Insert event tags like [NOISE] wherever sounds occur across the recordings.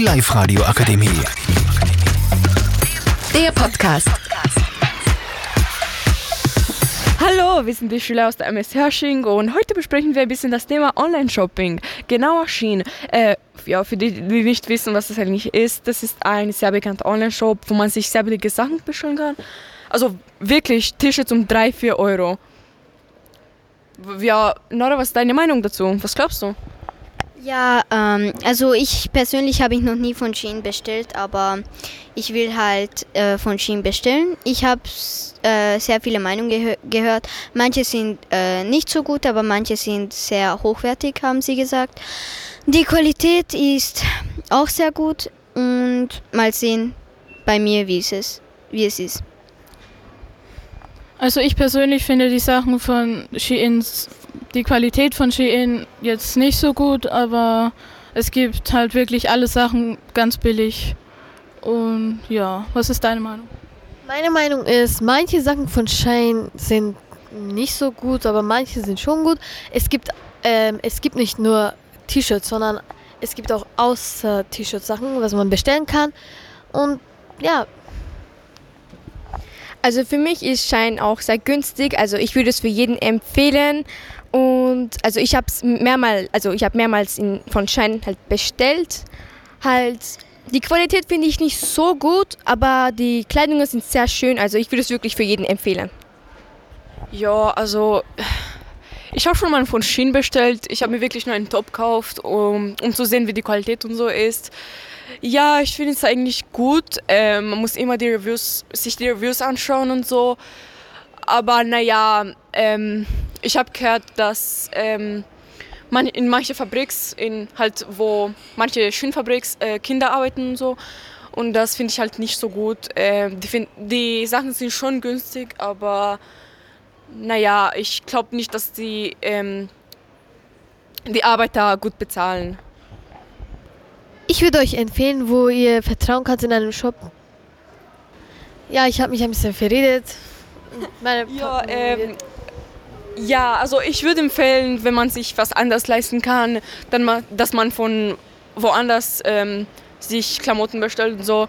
Die Live-Radio Akademie. Der Podcast. Hallo, wir sind die Schüler aus der MS Hersching und heute besprechen wir ein bisschen das Thema Online-Shopping. Genauer Shein. Äh, ja, für die, die nicht wissen, was das eigentlich ist, das ist ein sehr bekannter Online-Shop, wo man sich sehr billige Sachen bestellen kann. Also wirklich T-Shirts um 3, 4 Euro. Ja, Nora, was ist deine Meinung dazu? Was glaubst du? Ja, ähm, also ich persönlich habe ich noch nie von Shein bestellt, aber ich will halt äh, von Shein bestellen. Ich habe äh, sehr viele Meinungen gehö gehört. Manche sind äh, nicht so gut, aber manche sind sehr hochwertig, haben sie gesagt. Die Qualität ist auch sehr gut und mal sehen bei mir, wie es ist. Wie es ist. Also ich persönlich finde die Sachen von Shein die Qualität von Shein jetzt nicht so gut, aber es gibt halt wirklich alle Sachen ganz billig. Und ja, was ist deine Meinung? Meine Meinung ist, manche Sachen von Shein sind nicht so gut, aber manche sind schon gut. Es gibt, ähm, es gibt nicht nur T-Shirts, sondern es gibt auch außer T-Shirts Sachen, was man bestellen kann. Und ja, also für mich ist Schein auch sehr günstig. Also ich würde es für jeden empfehlen. Und also ich habe es mehrmals, also ich habe mehrmals in, von Schein halt bestellt. Halt die Qualität finde ich nicht so gut, aber die Kleidungen sind sehr schön. Also ich würde es wirklich für jeden empfehlen. Ja, also ich habe schon mal von Shein bestellt. Ich habe mir wirklich nur einen Top gekauft, um, um zu sehen, wie die Qualität und so ist. Ja, ich finde es eigentlich gut. Ähm, man muss immer die Reviews, sich die Reviews anschauen und so. Aber naja, ähm, ich habe gehört, dass ähm, man in manche Fabriks, in halt wo manche Schönfabriks äh, Kinder arbeiten und so. Und das finde ich halt nicht so gut. Ähm, die, find, die Sachen sind schon günstig, aber naja, ich glaube nicht, dass die ähm, die Arbeiter gut bezahlen. ich würde euch empfehlen, wo ihr vertrauen könnt in einem Shop. Ja, ich habe mich ein bisschen verredet. [LAUGHS] Ja, ähm, ja, also ich würde empfehlen, wenn man sich was anderes leisten kann, dann mal, dass man von woanders ähm, sich Klamotten bestellt und so.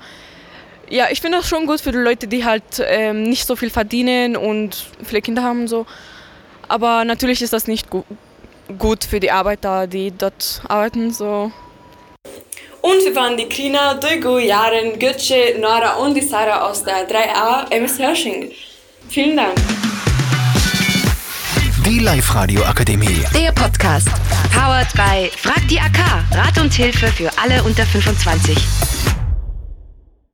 Ja, ich finde das schon gut für die Leute, die halt ähm, nicht so viel verdienen und viele Kinder haben und so. Aber natürlich ist das nicht gu gut für die Arbeiter, die dort arbeiten. So. Und wir waren die Klina, Duygu, Jaren, Götze, Nora und die Sarah aus der 3a MS Hersching. Vielen Dank. Die Live-Radio Akademie. Der Podcast. Powered by Frag die AK. Rat und Hilfe für alle unter 25.